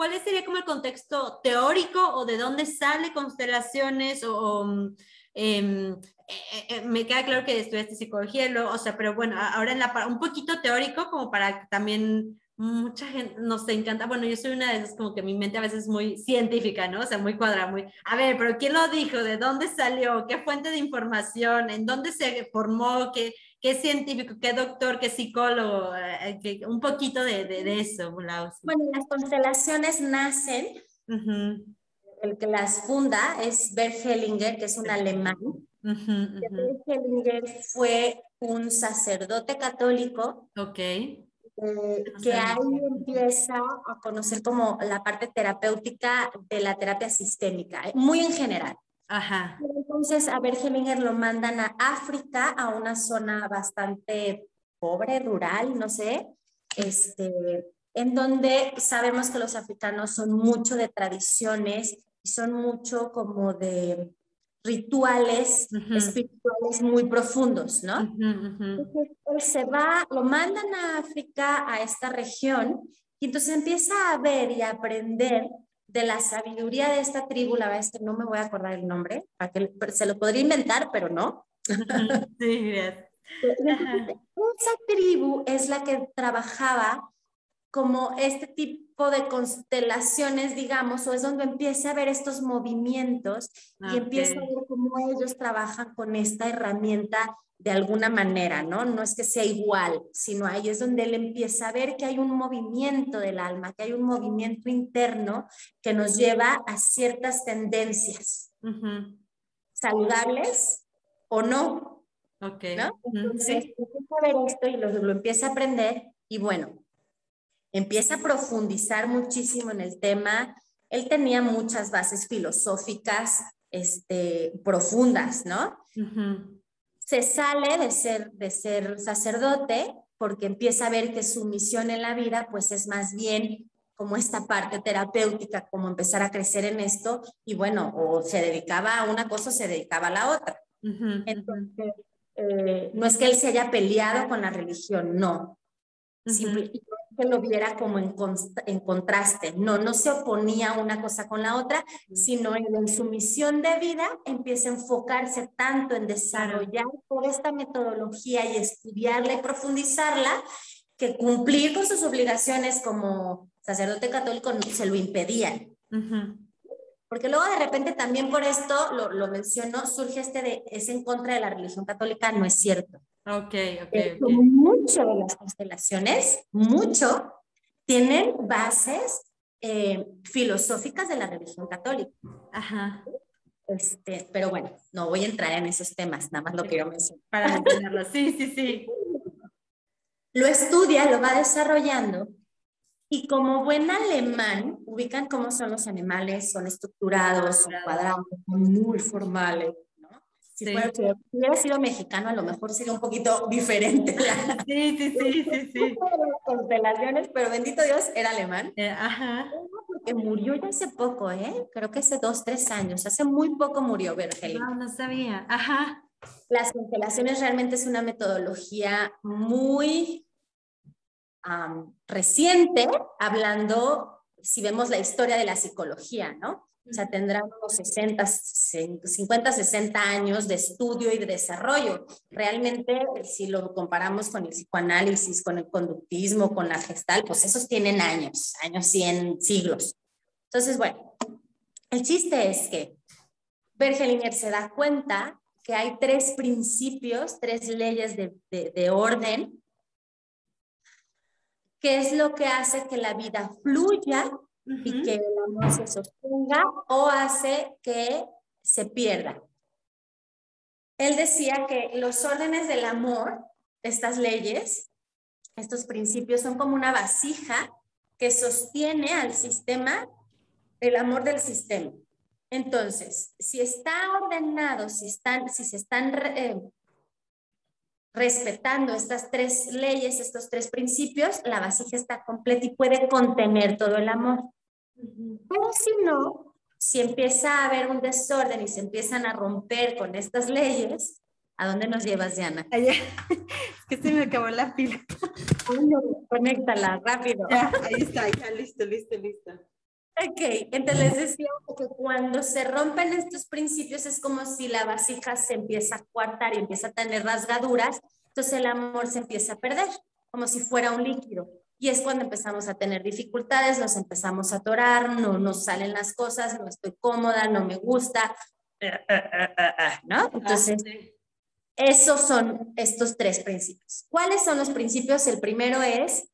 ¿cuál sería como el contexto teórico o de dónde sale constelaciones o, mm, em, eh, eh, me queda claro que estudiaste psicología, o sea, pero bueno, ahora en la, un poquito teórico como para también mucha gente nos encanta, bueno, yo soy una de esas como que mi mente a veces es muy científica, ¿no? O sea, muy cuadrada, muy, a ver, pero ¿quién lo dijo? ¿De dónde salió? ¿Qué fuente de información? ¿En dónde se formó? ¿Qué, qué científico, qué doctor, qué psicólogo, eh, un poquito de, de, eso, Bueno, las constelaciones nacen, el que las funda es Bert Hellinger, que es un alemán. Bert Hellinger fue un sacerdote católico. Ok. Eh, que ahí empieza a conocer como la parte terapéutica de la terapia sistémica, muy en general. Ajá. Entonces, a Bergelinger lo mandan a África, a una zona bastante pobre, rural, no sé, este, en donde sabemos que los africanos son mucho de tradiciones y son mucho como de rituales espirituales muy profundos, ¿no? Entonces, él se va, lo mandan a África, a esta región, y entonces empieza a ver y a aprender de la sabiduría de esta tribu, la verdad es que no me voy a acordar el nombre, para que se lo podría inventar, pero no. Sí, Esa tribu es la que trabajaba como este tipo de constelaciones, digamos, o es donde empieza a ver estos movimientos y empieza a ver cómo ellos trabajan con esta herramienta de alguna manera, ¿no? No es que sea igual, sino ahí es donde él empieza a ver que hay un movimiento del alma, que hay un movimiento interno que nos lleva a ciertas tendencias, saludables o no. Ok. ¿no? Entonces, empieza a ver esto y lo, lo empieza a aprender y bueno, empieza a profundizar muchísimo en el tema. Él tenía muchas bases filosóficas este, profundas, ¿no? Se sale de ser, de ser sacerdote porque empieza a ver que su misión en la vida pues es más bien como esta parte terapéutica, como empezar a crecer en esto y bueno, o se dedicaba a una cosa o se dedicaba a la otra. Entonces, eh, no es que él se haya peleado con la religión, no que lo viera como en, en, contraste. No, no se oponía una cosa con la otra, sino en, su misión de vida empieza a enfocarse tanto en desarrollar toda esta metodología y estudiarla y profundizarla, que cumplir con sus obligaciones como sacerdote católico se lo impedían. Porque luego de repente también por esto, lo, lo mencionó, surge este de, es en contra de la religión católica, no es cierto. Ok, ok. okay. Mucho de las constelaciones, mucho, tienen bases eh, filosóficas de la religión católica. Ajá. Este, pero bueno, no voy a entrar en esos temas, nada más lo quiero mencionar. Para mencionarlo, sí, sí, sí. Lo estudia, lo va desarrollando y como buen alemán, ubican cómo son los animales, son estructurados, son cuadrados, muy formales, si, hubiera sido mexicano, a lo mejor sería un poquito diferente. Sí, sí, sí, sí, sí. Constelaciones, pero bendito Dios, era alemán. Eh, ajá. Porque murió ya hace poco, ¿eh? Creo que hace dos, tres años. Hace muy poco murió Bergeli. No, no sabía. Ajá. Las constelaciones realmente es una metodología muy reciente, hablando, si vemos la historia de la psicología, ¿no? O sea, tendrán unos 60, 50, 60 años de estudio y de desarrollo. Realmente, si lo comparamos con el psicoanálisis, con el conductismo, con la gestal, pues esos tienen años, años 100, siglos. Entonces, bueno, el chiste es que Bergelinger se da cuenta que hay tres principios, tres leyes de, de, de orden, que es lo que hace que la vida fluya y que el amor se sostenga o hace que se pierda. Él decía que los órdenes del amor, estas leyes, estos principios son como una vasija que sostiene al sistema, el amor del sistema. Entonces, si está ordenado, si, están, si se están eh, respetando estas tres leyes, estos tres principios, la vasija está completa y puede contener todo el amor. Pero si no, si empieza a haber un desorden y se empiezan a romper con estas leyes, ¿a dónde nos llevas, Diana? Allá. Es que se me acabó la pila. conéctala rápido. ahí está, ya listo, listo, listo. Ok, entonces les decía que cuando se rompen estos principios es como si la vasija se empieza a cuartar y empieza a tener rasgaduras, entonces el amor se empieza a perder, como si fuera un líquido. Y es cuando empezamos a tener dificultades, nos empezamos a atorar, no nos salen las cosas, no estoy cómoda, no me gusta, ¿no? Entonces, esos son estos tres principios. ¿Cuáles son los principios? El primero es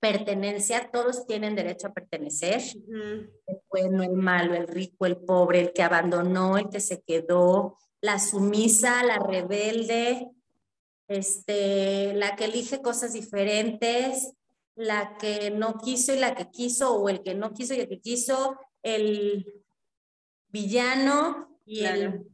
pertenencia, todos tienen derecho a pertenecer, el bueno, el malo, el rico, el pobre, el que abandonó, el que se quedó, la sumisa, la rebelde, este, la que elige cosas diferentes, la que no quiso y la que quiso, o el que no quiso y el que quiso, el villano y el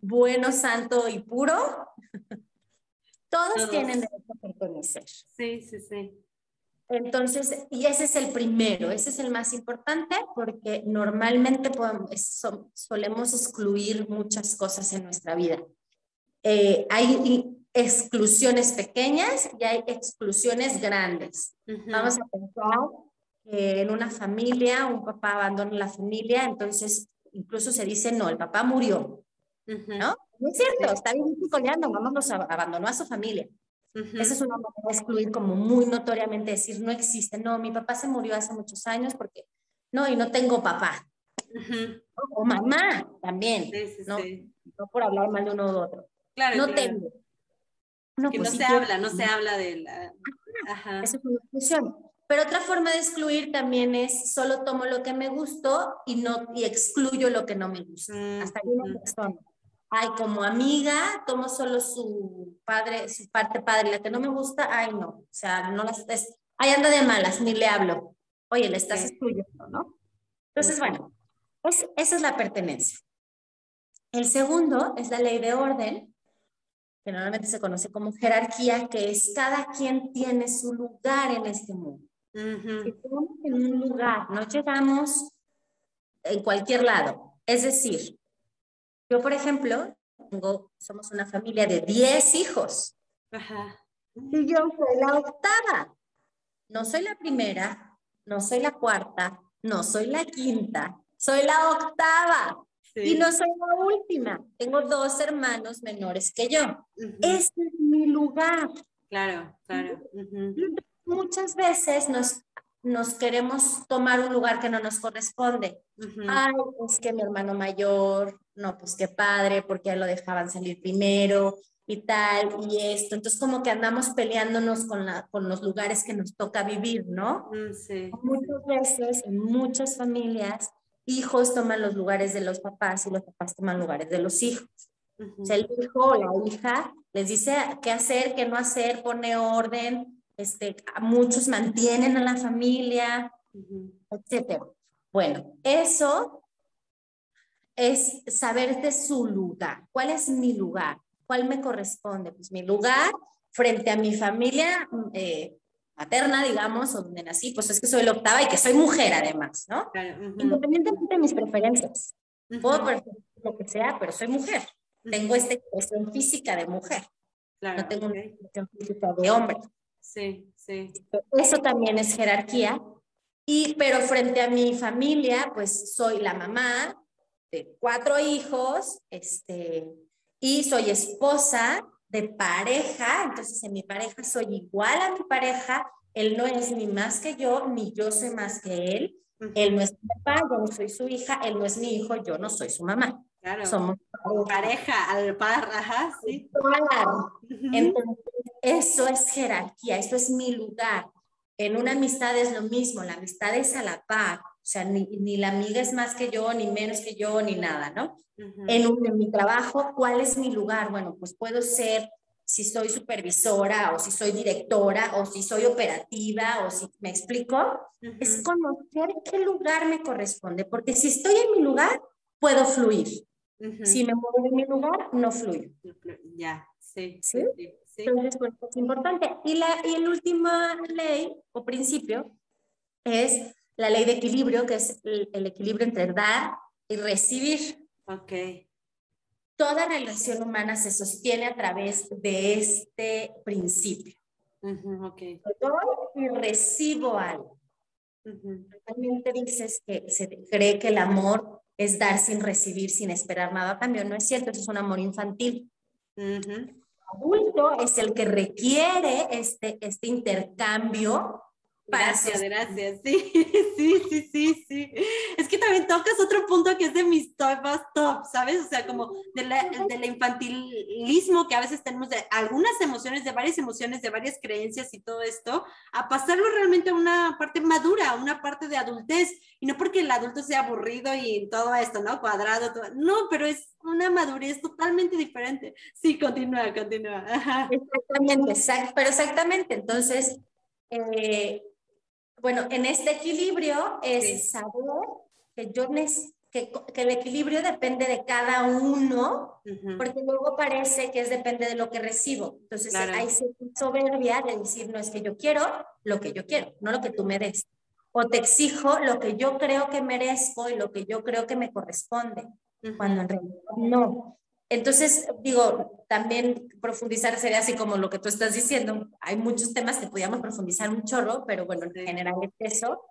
bueno, santo y puro. Todos, Todos, tienen derecho a pertenecer. Sí, sí, sí. Entonces, y ese es el primero, ese es el más importante porque normalmente podemos, solemos excluir muchas cosas en nuestra vida. Eh, hay exclusiones pequeñas y hay exclusiones grandes. Vamos a pensar que en una familia un papá abandona la familia, entonces incluso se dice, no, el papá murió, ¿no? No es cierto, está bien coleando, mamá nos abandonó a su familia. Esa es una manera de excluir como muy notoriamente decir no existe. No, mi papá se murió hace muchos años porque no, y no tengo papá. o, mamá también. ¿no? no por hablar mal de uno u otro. Claro, no tengo. No, que pues no se habla, no se habla de la... Ajá. Eso es una exclusión. Pero otra forma de excluir también es solo tomo lo que me gustó y no y excluyo lo que no me gusta. Hasta ahí una persona ay, como amiga, tomo solo su padre, su parte padre, la que no me gusta, ay, no, o sea, no las, es, ahí anda de malas, ni le hablo. Oye, le estás excluyendo, ¿no? Entonces, bueno, pues esa es la pertenencia. El segundo es la ley de orden, que normalmente se conoce como jerarquía, que es cada quien tiene su lugar en este mundo. estamos en un lugar, no llegamos en cualquier lado. Es decir, yo, por ejemplo, tengo, somos una familia de 10 hijos. Y yo soy la octava. No soy la primera, no soy la cuarta, no soy la quinta, soy la octava. Y no soy la última. Tengo dos hermanos menores que yo. Este es mi lugar. Claro, claro. Muchas veces nos nos queremos tomar un lugar que no nos corresponde. Ay, pues que mi hermano mayor, no, pues qué padre, porque ya lo dejaban salir primero y tal, y esto. Entonces, como que andamos peleándonos con, la, con los lugares que nos toca vivir, ¿no? Mm, sí. Muchas veces, en muchas familias, hijos toman los lugares de los papás y los papás toman lugares de los hijos. O sea, el hijo o la hija les dice qué hacer, qué no hacer, pone orden, este, muchos mantienen a la familia, etcétera. Bueno, eso es saber de su lugar. ¿Cuál es mi lugar? ¿Cuál me corresponde? Pues mi lugar frente a mi familia eh, materna, digamos, o donde nací, pues es que soy la octava y que soy mujer además, ¿no? Independientemente de mis preferencias. Puedo preferir lo que sea, pero soy mujer. Tengo esta expresión física de mujer. no tengo una expresión física de hombre. Sí, sí. Eso también es jerarquía. Y, pero frente a mi familia, pues soy la mamá de cuatro hijos, este, y soy esposa de pareja, entonces en mi pareja soy igual a mi pareja, él no es ni más que yo, ni yo soy más que él, él no es mi papá, yo no soy su hija, él no es mi hijo, yo no soy su mamá. Claro. Somos pareja, al par, ajá, sí. Entonces, eso es jerarquía, eso es mi lugar. En una amistad es lo mismo, la amistad es a la par, o sea, ni, ni la amiga es más que yo, ni menos que yo, ni nada, ¿no? en, en mi trabajo, ¿cuál es mi lugar? Bueno, pues puedo ser si soy supervisora o si soy directora o si soy operativa o si me explico, es conocer qué lugar me corresponde, porque si estoy en mi lugar, puedo fluir. Si me muevo de mi lugar, no fluyo. Ya, sí, sí, sí. Entonces, pues, es importante. Y, la, y la última ley o principio es la ley de equilibrio, que es el, equilibrio entre dar y recibir. Ok. Toda relación humana se sostiene a través de este principio. Uh okay. Doy y recibo algo. Realmente dices que se cree que el amor es dar sin recibir, sin esperar nada también No es cierto, eso es un amor infantil. El adulto es el que requiere este, este intercambio Gracias, gracias. Sí, sí, sí, sí, sí. Es que también tocas otro punto que es de mis top top, ¿sabes? O sea, como del de infantilismo que a veces tenemos de algunas emociones, de varias emociones, de varias creencias y todo esto, a pasarlo realmente a una parte madura, a una parte de adultez. Y no porque el adulto sea aburrido y todo esto, ¿no? Cuadrado, todo. No, pero es una madurez totalmente diferente. Sí, continúa, continúa. Exactamente, pero exactamente. Entonces, eh, bueno, en este equilibrio es saber que yo que, que, el equilibrio depende de cada uno, porque luego parece que es depende de lo que recibo. Entonces hay soberbia de decir, no es que yo quiero lo que yo quiero, no lo que tú me des. O te exijo lo que yo creo que merezco y lo que yo creo que me corresponde, cuando en realidad no. Entonces, digo, también profundizar sería así como lo que tú estás diciendo. Hay muchos temas que podríamos profundizar un chorro, pero bueno, en general es eso.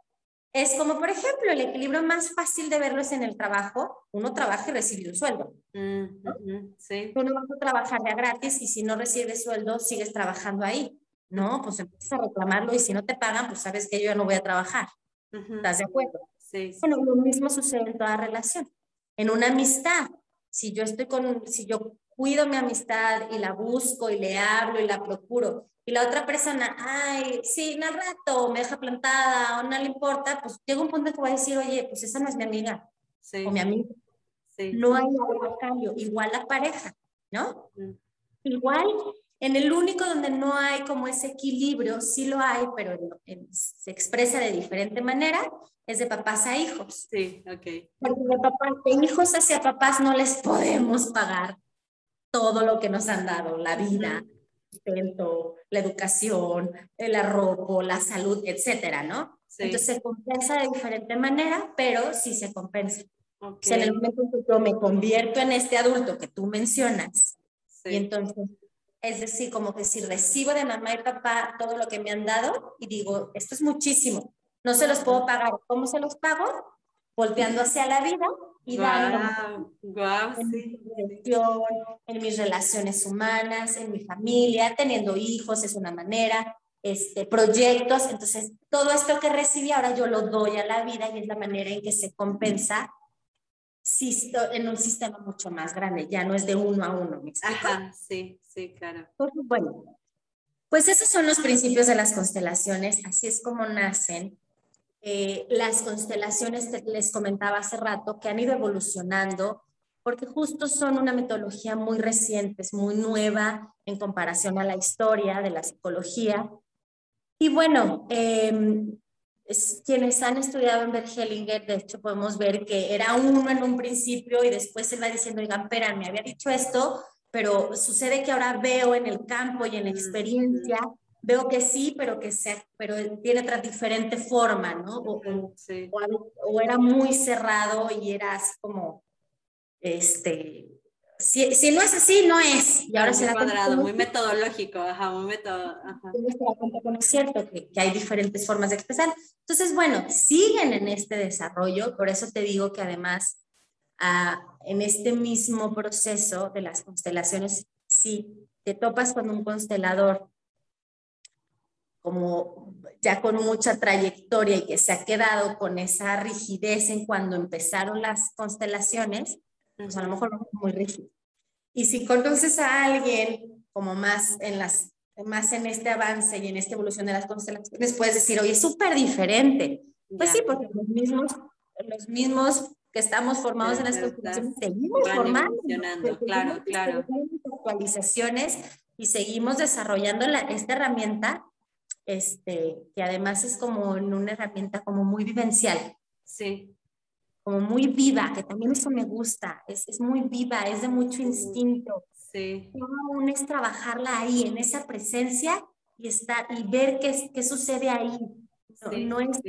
Es como, por ejemplo, el equilibrio más fácil de verlo es en el trabajo. Uno trabaja y recibe un sueldo. Mm, sí. Tú no vas a trabajar ya gratis y si no recibes sueldo, sigues trabajando ahí. No, pues empiezas a reclamarlo y si no te pagan, pues sabes que yo ya no voy a trabajar. ¿Estás de acuerdo? Sí, sí. Bueno, lo mismo sucede en toda relación. En una amistad, si yo estoy con, si yo cuido mi amistad y la busco y le hablo y la procuro, y la otra persona, ay, sí, al rato me deja plantada o no le importa, pues llega un punto que voy a decir, oye, pues esa no es mi amiga sí. o mi amigo. Sí. No hay nada cambio. Igual la pareja, ¿no? Igual en el único donde no hay como ese equilibrio, sí lo hay, pero se expresa de diferente manera, es de papás a hijos. Sí, ok. Porque de, papás, de hijos hacia papás no les podemos pagar todo lo que nos han dado, la vida, el la educación, el arropo, la salud, etcétera, ¿no? Sí. Entonces se compensa de diferente manera, pero sí se compensa. Okay. en el momento en que yo me convierto en este adulto que tú mencionas, y entonces es decir, como que si recibo de mamá y papá todo lo que me han dado y digo, esto es muchísimo, no se los puedo pagar. ¿Cómo se los pago? Volteando hacia la vida y dando en, mi en mis relaciones humanas, en mi familia, teniendo hijos es una manera, este, proyectos. Entonces, todo esto que recibí ahora yo lo doy a la vida y es la manera en que se compensa en un sistema mucho más grande, ya no es de uno a uno. Ajá, sí, sí, claro. bueno, pues esos son los principios de las constelaciones, así es como nacen. Eh, las constelaciones, les comentaba hace rato, que han ido evolucionando, porque justo son una metodología muy reciente, es muy nueva en comparación a la historia de la psicología. Y bueno, eh, quienes han estudiado en Bergelinger, de hecho podemos ver que era uno en un principio y después se va diciendo, oigan, espera, me había dicho esto, pero sucede que ahora veo en el campo y en la experiencia, veo que sí, pero que sea, pero tiene otra diferente forma, ¿no? O, o era muy cerrado y era así como, este, si, si, no es así, no es. Y ahora se da cuadrado, muy metodológico, ajá, muy método. es cierto que, que, hay diferentes formas de expresar. Entonces, bueno, siguen en este desarrollo, por eso te digo que además ah, en este mismo proceso de las constelaciones, si te topas con un constelador como ya con mucha trayectoria y que se ha quedado con esa rigidez en cuando empezaron las constelaciones, pues a lo mejor no es muy rígido. Y si conoces a alguien como más en las más en este avance y en esta evolución de las constelaciones, puedes decir, oye, es súper diferente. Pues sí, porque los mismos, los mismos que estamos formados en las constelaciones seguimos formando. Claro, claro. Actualizaciones y seguimos desarrollando la, esta herramienta, este, que además es como una herramienta como muy vivencial. Sí como muy viva, que también eso me gusta, es, es muy viva, es de mucho instinto. Sí. aún es trabajarla ahí, en esa presencia y estar y ver qué, qué sucede ahí. No, no, es,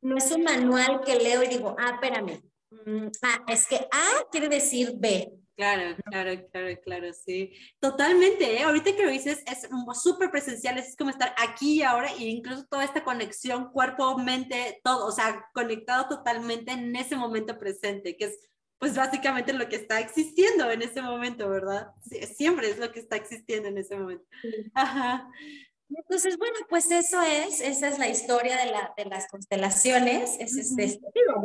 no es un manual que leo y digo, ah, espérame, mm, ah, es que A quiere decir B. Claro, claro, claro, claro, sí. Totalmente, ¿eh? ahorita que lo dices es súper presencial, es como estar aquí y ahora e incluso toda esta conexión cuerpo, mente, todo, o sea, conectado totalmente en ese momento presente, que es pues básicamente lo que está existiendo en ese momento, ¿verdad? siempre es lo que está existiendo en ese momento. Ajá. Entonces, bueno, pues eso es, esa es la historia de, la, de las constelaciones, es este, de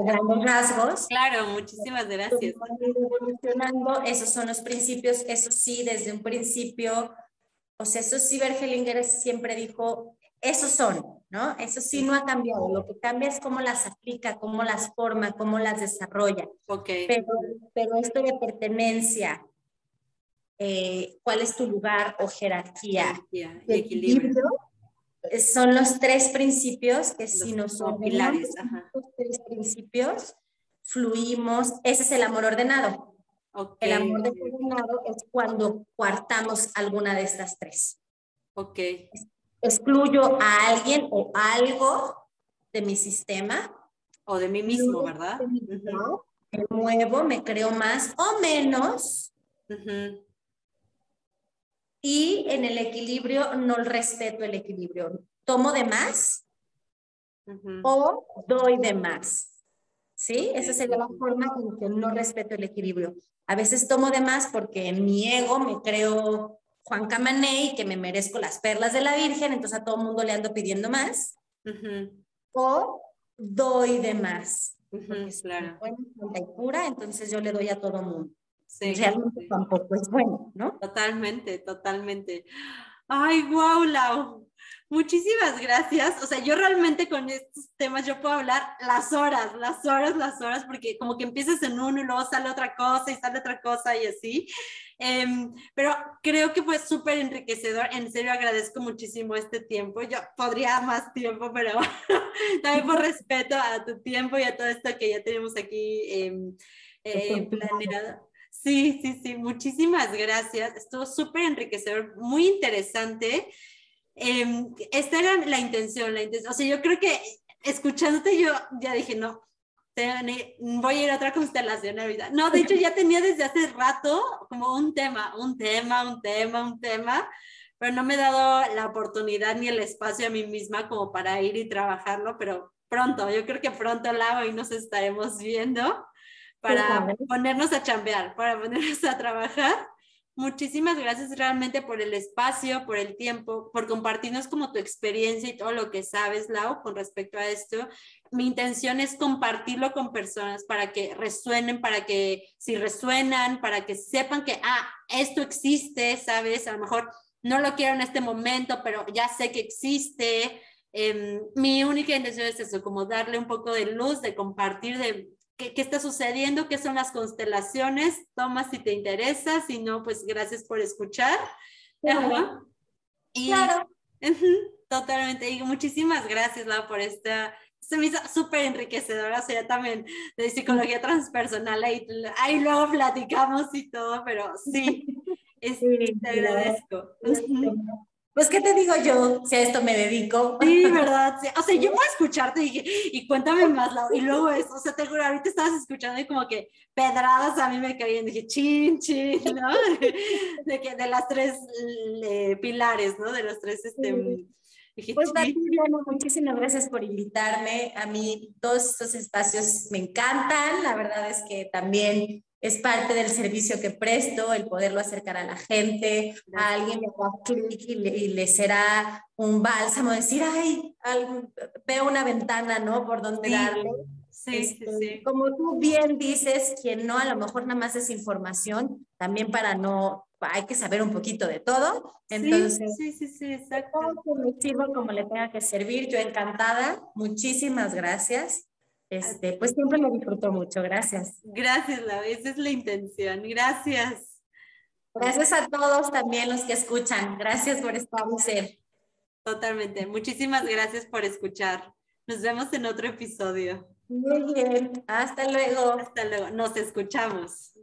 grandes rasgos. Claro, muchísimas gracias. Evolucionando, esos son los principios, eso sí, desde un principio, o sea, eso sí, Bergelinger siempre dijo, esos son, ¿no? Eso sí no ha cambiado, lo que cambia es cómo las aplica, cómo las forma, cómo las desarrolla. Ok. Pero, pero esto de pertenencia, eh, cuál es tu lugar o jerarquía. y equilibrio. Son los tres principios que si nos pilares, los tres principios, fluimos. Ese es el amor ordenado. El amor ordenado es cuando cuartamos alguna de estas tres. Ok. Excluyo a alguien o algo de mi sistema. O de mí mismo, ¿verdad? Me muevo, me creo más o menos y en el equilibrio no respeto el equilibrio. Tomo de más o doy de más. ¿Sí? Esa sería la forma en que no respeto el equilibrio. A veces tomo de más porque mi ego me creo Juan Camané que me merezco las perlas de la Virgen, entonces a todo mundo le ando pidiendo más. O doy de más. claro. y pura, entonces yo le doy a todo mundo. Sí, realmente tampoco es bueno, ¿no? Totalmente, totalmente. Ay, wow, Lau. Muchísimas gracias. O sea, yo realmente con estos temas yo puedo hablar las horas, las horas, las horas, porque como que empiezas en uno y luego sale otra cosa y sale otra cosa y así. Em, pero creo que fue súper enriquecedor. En serio, agradezco muchísimo este tiempo. Yo podría más tiempo, pero también por respeto a tu tiempo y a todo esto que ya tenemos aquí em, eh, planeado. Sí, sí, sí, muchísimas gracias. Estuvo súper enriquecedor, muy interesante. Eh, esta era la intención, la intención. O sea, yo creo que escuchándote yo ya dije, no, voy a ir a otra constelación ahorita. No, de hecho ya tenía desde hace rato como un tema, un tema, un tema, un tema, pero no me he dado la oportunidad ni el espacio a mí misma como para ir y trabajarlo, pero pronto, yo creo que pronto hago y nos estaremos viendo para ponernos a chambear, para ponernos a trabajar. Muchísimas gracias realmente por el espacio, por el tiempo, por compartirnos como tu experiencia y todo lo que sabes, Lau, con respecto a esto. Mi intención es compartirlo con personas para que resuenen, para que si resuenan, para que sepan que, ah, esto existe, ¿sabes? A lo mejor no lo quiero en este momento, pero ya sé que existe. Em, mi única intención es eso, como darle un poco de luz, de compartir, de qué, está sucediendo, qué son las constelaciones, toma si te interesa, si no, pues gracias por escuchar. Y, claro. totalmente, y muchísimas gracias, Lau, por esta, se me hizo súper enriquecedora, o sea, también de psicología transpersonal, ahí, ahí luego platicamos y todo, pero sí, te agradezco. Pues, ¿qué te digo yo si a esto me dedico? Sí, ¿verdad? O sea, yo voy a escucharte y dije, y cuéntame más, Lau. Y luego eso, o sea, te juro, ahorita estabas escuchando y como que pedradas a mí me caían. Dije, chin, chin, ¿no? De, que, de las tres pilares, ¿no? De los tres, este... Dije, pues muchísimas gracias por invitarme. A mí todos estos espacios me encantan. La verdad es que también es parte del servicio que presto, el poderlo acercar a la gente, a alguien le da clic y, le, será un bálsamo decir, ay, veo una ventana, ¿no? Por donde darle. Sí, sí, este, sí. Como tú bien dices, quien no, a lo mejor nada más es información, también para no, hay que saber un poquito de todo. Entonces, sí, sí, sí, exacto. Me sirvo como le tenga que servir, yo encantada. Muchísimas gracias. Este, pues siempre lo disfruto mucho. Gracias. Gracias, la esa es la intención. Gracias. Gracias a todos también los que escuchan. Gracias por estar ser. Totalmente. Muchísimas gracias por escuchar. Nos vemos en otro episodio. Muy bien. Hasta luego. Hasta luego. Nos escuchamos.